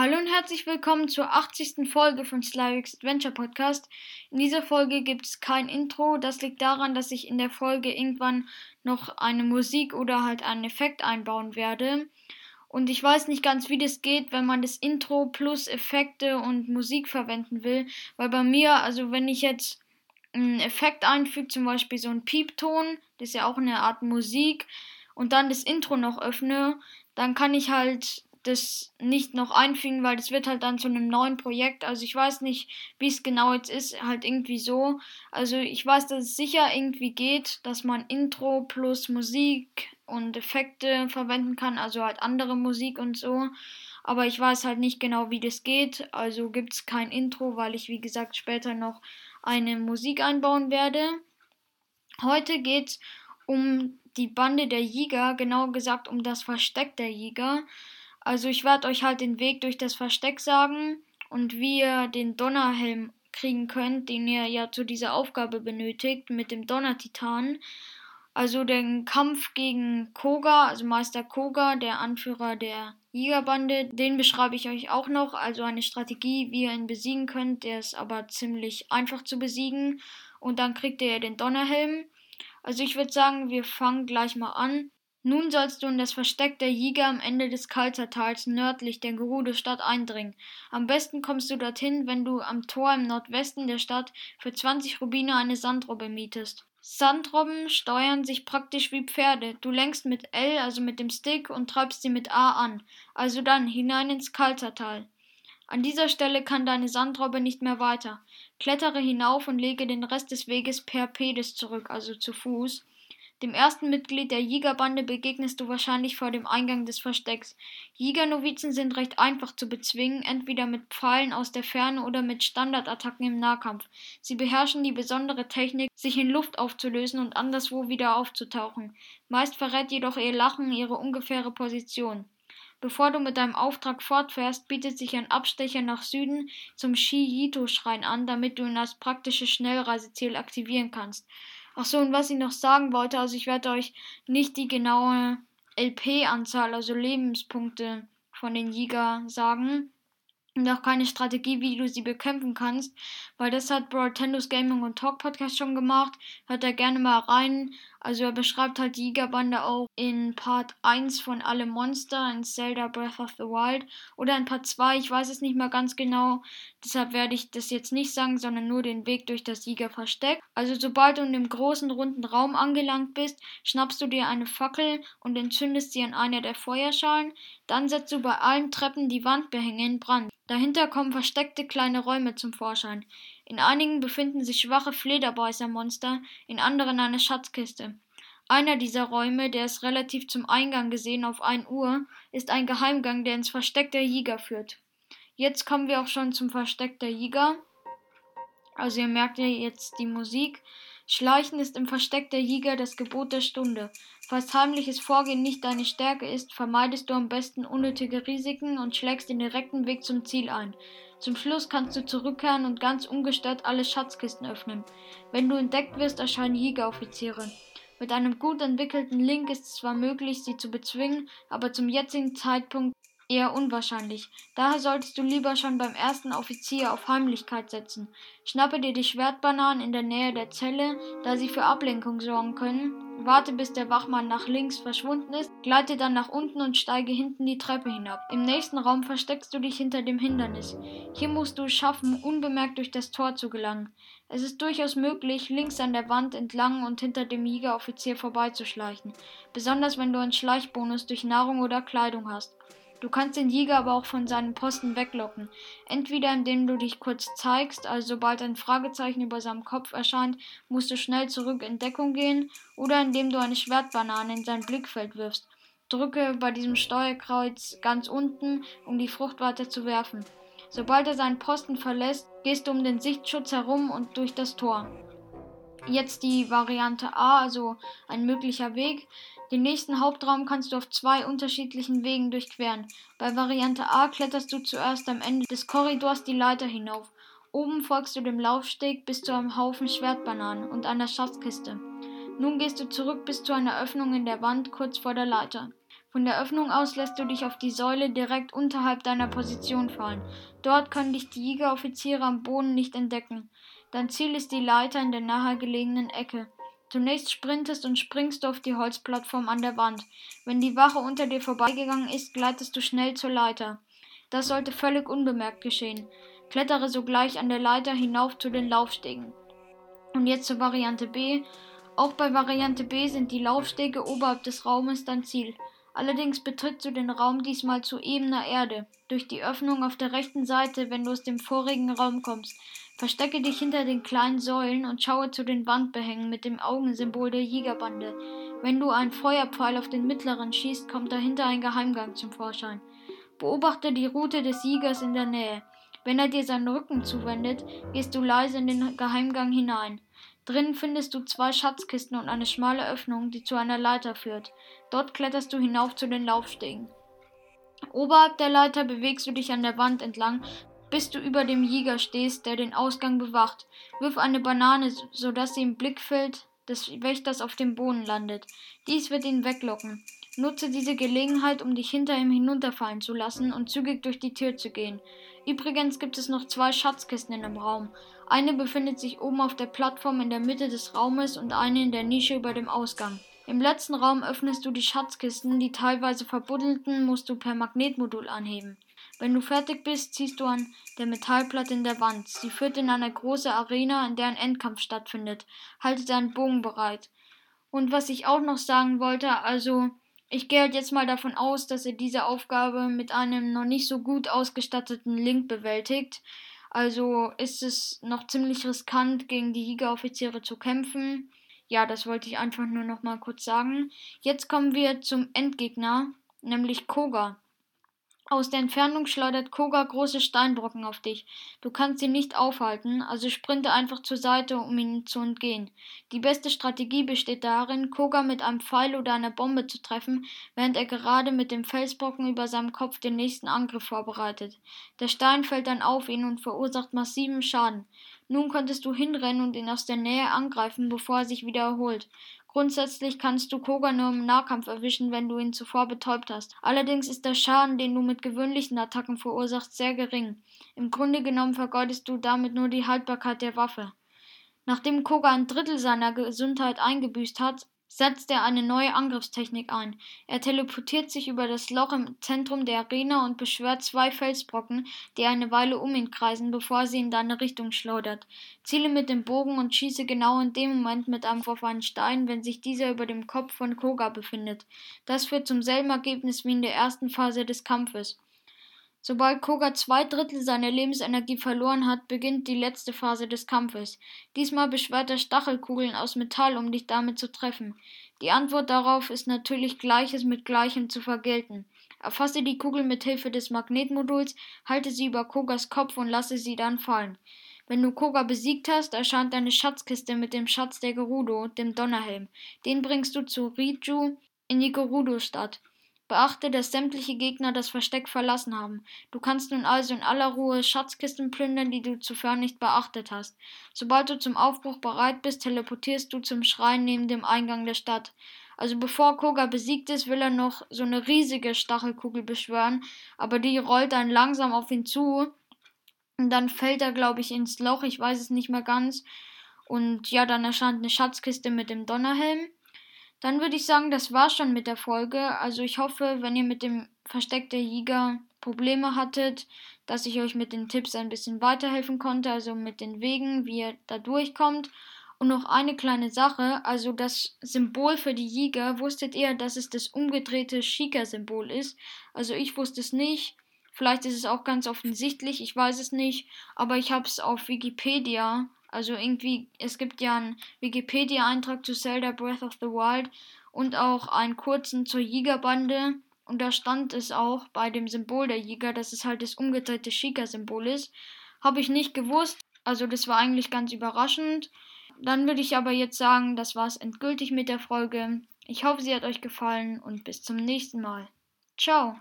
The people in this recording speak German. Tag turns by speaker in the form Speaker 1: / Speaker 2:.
Speaker 1: Hallo und herzlich willkommen zur 80. Folge von Slavix Adventure Podcast. In dieser Folge gibt es kein Intro. Das liegt daran, dass ich in der Folge irgendwann noch eine Musik oder halt einen Effekt einbauen werde. Und ich weiß nicht ganz, wie das geht, wenn man das Intro plus Effekte und Musik verwenden will. Weil bei mir, also wenn ich jetzt einen Effekt einfüge, zum Beispiel so einen Piepton, das ist ja auch eine Art Musik, und dann das Intro noch öffne, dann kann ich halt das nicht noch einfügen, weil das wird halt dann zu einem neuen Projekt. Also ich weiß nicht, wie es genau jetzt ist, halt irgendwie so. Also ich weiß, dass es sicher irgendwie geht, dass man Intro plus Musik und Effekte verwenden kann, also halt andere Musik und so. Aber ich weiß halt nicht genau, wie das geht. Also gibt es kein Intro, weil ich, wie gesagt, später noch eine Musik einbauen werde. Heute geht es um die Bande der Jäger, genau gesagt um das Versteck der Jäger. Also ich werde euch halt den Weg durch das Versteck sagen und wie ihr den Donnerhelm kriegen könnt, den ihr ja zu dieser Aufgabe benötigt mit dem Donnertitan. Also den Kampf gegen Koga, also Meister Koga, der Anführer der Jägerbande, den beschreibe ich euch auch noch. Also eine Strategie, wie ihr ihn besiegen könnt. Der ist aber ziemlich einfach zu besiegen. Und dann kriegt ihr den Donnerhelm. Also ich würde sagen, wir fangen gleich mal an. Nun sollst du in das Versteck der Jäger am Ende des Kalzertals nördlich der Gerudo-Stadt eindringen. Am besten kommst du dorthin, wenn du am Tor im Nordwesten der Stadt für 20 Rubine eine Sandrobbe mietest. Sandrobben steuern sich praktisch wie Pferde. Du lenkst mit L, also mit dem Stick, und treibst sie mit A an. Also dann hinein ins Kalzertal. An dieser Stelle kann deine Sandrobbe nicht mehr weiter. Klettere hinauf und lege den Rest des Weges per Pedis zurück, also zu Fuß. Dem ersten Mitglied der Jägerbande begegnest du wahrscheinlich vor dem Eingang des Verstecks. Jägernovizen sind recht einfach zu bezwingen, entweder mit Pfeilen aus der Ferne oder mit Standardattacken im Nahkampf. Sie beherrschen die besondere Technik, sich in Luft aufzulösen und anderswo wieder aufzutauchen. Meist verrät jedoch ihr Lachen ihre ungefähre Position. Bevor du mit deinem Auftrag fortfährst, bietet sich ein Abstecher nach Süden zum Shi-Yito-Schrein an, damit du ihn als praktisches Schnellreiseziel aktivieren kannst. Ach so, und was ich noch sagen wollte, also ich werde euch nicht die genaue LP-Anzahl, also Lebenspunkte von den Jäger sagen und auch keine Strategie, wie du sie bekämpfen kannst, weil das hat Brotendos Gaming und Talk Podcast schon gemacht. Hört da gerne mal rein. Also er beschreibt halt die Jägerbande auch in Part 1 von Alle Monster in Zelda Breath of the Wild oder in Part 2, ich weiß es nicht mehr ganz genau. Deshalb werde ich das jetzt nicht sagen, sondern nur den Weg durch das Jägerversteck. Also sobald du in dem großen runden Raum angelangt bist, schnappst du dir eine Fackel und entzündest sie an einer der Feuerschalen. Dann setzt du bei allen Treppen die Wandbehänge in Brand. Dahinter kommen versteckte kleine Räume zum Vorschein. In einigen befinden sich schwache Flederbeißermonster, in anderen eine Schatzkiste. Einer dieser Räume, der ist relativ zum Eingang gesehen auf 1 Uhr, ist ein Geheimgang, der ins Versteck der Jäger führt. Jetzt kommen wir auch schon zum Versteck der Jäger. Also ihr merkt ja jetzt die Musik. Schleichen ist im Versteck der Jäger das Gebot der Stunde. Falls heimliches Vorgehen nicht deine Stärke ist, vermeidest du am besten unnötige Risiken und schlägst den direkten Weg zum Ziel ein. Zum Schluss kannst du zurückkehren und ganz ungestört alle Schatzkisten öffnen. Wenn du entdeckt wirst, erscheinen Jägeroffiziere. Mit einem gut entwickelten Link ist es zwar möglich, sie zu bezwingen, aber zum jetzigen Zeitpunkt eher unwahrscheinlich. Daher solltest du lieber schon beim ersten Offizier auf Heimlichkeit setzen. Schnappe dir die Schwertbananen in der Nähe der Zelle, da sie für Ablenkung sorgen können, Warte, bis der Wachmann nach links verschwunden ist, gleite dann nach unten und steige hinten die Treppe hinab. Im nächsten Raum versteckst du dich hinter dem Hindernis. Hier musst du es schaffen, unbemerkt durch das Tor zu gelangen. Es ist durchaus möglich, links an der Wand entlang und hinter dem Jägeroffizier vorbeizuschleichen, besonders wenn du einen Schleichbonus durch Nahrung oder Kleidung hast. Du kannst den Jäger aber auch von seinem Posten weglocken. Entweder indem du dich kurz zeigst, also sobald ein Fragezeichen über seinem Kopf erscheint, musst du schnell zurück in Deckung gehen, oder indem du eine Schwertbanane in sein Blickfeld wirfst. Drücke bei diesem Steuerkreuz ganz unten, um die Frucht weiter zu werfen. Sobald er seinen Posten verlässt, gehst du um den Sichtschutz herum und durch das Tor. Jetzt die Variante A, also ein möglicher Weg. Den nächsten Hauptraum kannst du auf zwei unterschiedlichen Wegen durchqueren. Bei Variante A kletterst du zuerst am Ende des Korridors die Leiter hinauf. Oben folgst du dem Laufsteg bis zu einem Haufen Schwertbananen und einer Schatzkiste. Nun gehst du zurück bis zu einer Öffnung in der Wand kurz vor der Leiter. Von der Öffnung aus lässt du dich auf die Säule direkt unterhalb deiner Position fallen. Dort können dich die Jägeroffiziere am Boden nicht entdecken. Dein Ziel ist die Leiter in der nahegelegenen Ecke. Zunächst sprintest und springst du auf die Holzplattform an der Wand. Wenn die Wache unter dir vorbeigegangen ist, gleitest du schnell zur Leiter. Das sollte völlig unbemerkt geschehen. Klettere sogleich an der Leiter hinauf zu den Laufstegen. Und jetzt zur Variante B. Auch bei Variante B sind die Laufstege oberhalb des Raumes dein Ziel. Allerdings betrittst du den Raum diesmal zu ebener Erde, durch die Öffnung auf der rechten Seite, wenn du aus dem vorigen Raum kommst. Verstecke dich hinter den kleinen Säulen und schaue zu den Wandbehängen mit dem Augensymbol der Jägerbande. Wenn du einen Feuerpfeil auf den mittleren schießt, kommt dahinter ein Geheimgang zum Vorschein. Beobachte die Route des Siegers in der Nähe. Wenn er dir seinen Rücken zuwendet, gehst du leise in den Geheimgang hinein. Drinnen findest du zwei Schatzkisten und eine schmale Öffnung, die zu einer Leiter führt. Dort kletterst du hinauf zu den Laufstegen. Oberhalb der Leiter bewegst du dich an der Wand entlang, bis du über dem Jäger stehst, der den Ausgang bewacht. Wirf eine Banane, sodass sie im Blickfeld des Wächters auf dem Boden landet. Dies wird ihn weglocken. Nutze diese Gelegenheit, um dich hinter ihm hinunterfallen zu lassen und zügig durch die Tür zu gehen. Übrigens gibt es noch zwei Schatzkisten in dem Raum. Eine befindet sich oben auf der Plattform in der Mitte des Raumes und eine in der Nische über dem Ausgang. Im letzten Raum öffnest du die Schatzkisten, die teilweise verbuddelten musst du per Magnetmodul anheben. Wenn du fertig bist, ziehst du an der Metallplatte in der Wand. Sie führt in eine große Arena, in der ein Endkampf stattfindet. Halte deinen Bogen bereit. Und was ich auch noch sagen wollte, also ich gehe halt jetzt mal davon aus, dass ihr diese Aufgabe mit einem noch nicht so gut ausgestatteten Link bewältigt. Also ist es noch ziemlich riskant, gegen die Jägeroffiziere zu kämpfen. Ja, das wollte ich einfach nur noch mal kurz sagen. Jetzt kommen wir zum Endgegner, nämlich Koga. Aus der Entfernung schleudert Koga große Steinbrocken auf dich. Du kannst ihn nicht aufhalten, also sprinte einfach zur Seite, um ihm zu entgehen. Die beste Strategie besteht darin, Koga mit einem Pfeil oder einer Bombe zu treffen, während er gerade mit dem Felsbrocken über seinem Kopf den nächsten Angriff vorbereitet. Der Stein fällt dann auf ihn und verursacht massiven Schaden. Nun könntest du hinrennen und ihn aus der Nähe angreifen, bevor er sich wieder erholt. Grundsätzlich kannst du Koga nur im Nahkampf erwischen, wenn du ihn zuvor betäubt hast. Allerdings ist der Schaden, den du mit gewöhnlichen Attacken verursachst, sehr gering. Im Grunde genommen vergeudest du damit nur die Haltbarkeit der Waffe. Nachdem Koga ein Drittel seiner Gesundheit eingebüßt hat, setzt er eine neue Angriffstechnik ein. Er teleportiert sich über das Loch im Zentrum der Arena und beschwört zwei Felsbrocken, die eine Weile um ihn kreisen, bevor sie in deine Richtung schleudert. Ziele mit dem Bogen und schieße genau in dem Moment mit einem auf einen Stein, wenn sich dieser über dem Kopf von Koga befindet. Das führt zum selben Ergebnis wie in der ersten Phase des Kampfes. Sobald Koga zwei Drittel seiner Lebensenergie verloren hat, beginnt die letzte Phase des Kampfes. Diesmal beschwert er Stachelkugeln aus Metall, um dich damit zu treffen. Die Antwort darauf ist natürlich Gleiches mit Gleichem zu vergelten. Erfasse die Kugel mit Hilfe des Magnetmoduls, halte sie über Kogas Kopf und lasse sie dann fallen. Wenn du Koga besiegt hast, erscheint eine Schatzkiste mit dem Schatz der Gerudo, dem Donnerhelm. Den bringst du zu Riju in die Gerudo-Stadt. Beachte, dass sämtliche Gegner das Versteck verlassen haben. Du kannst nun also in aller Ruhe Schatzkisten plündern, die du zuvor nicht beachtet hast. Sobald du zum Aufbruch bereit bist, teleportierst du zum Schrein neben dem Eingang der Stadt. Also bevor Koga besiegt ist, will er noch so eine riesige Stachelkugel beschwören, aber die rollt dann langsam auf ihn zu. Und dann fällt er, glaube ich, ins Loch, ich weiß es nicht mehr ganz. Und ja, dann erscheint eine Schatzkiste mit dem Donnerhelm. Dann würde ich sagen, das war's schon mit der Folge. Also ich hoffe, wenn ihr mit dem Versteck der Jäger Probleme hattet, dass ich euch mit den Tipps ein bisschen weiterhelfen konnte, also mit den Wegen, wie ihr da durchkommt. Und noch eine kleine Sache, also das Symbol für die Jäger, wusstet ihr, dass es das umgedrehte Shika-Symbol ist? Also ich wusste es nicht. Vielleicht ist es auch ganz offensichtlich, ich weiß es nicht, aber ich habe es auf Wikipedia also irgendwie, es gibt ja einen Wikipedia-Eintrag zu Zelda Breath of the Wild und auch einen kurzen zur Jägerbande. Und da stand es auch bei dem Symbol der Jäger, dass es halt das umgedrehte Shika-Symbol ist. Habe ich nicht gewusst. Also das war eigentlich ganz überraschend. Dann würde ich aber jetzt sagen, das war es endgültig mit der Folge. Ich hoffe, sie hat euch gefallen und bis zum nächsten Mal. Ciao.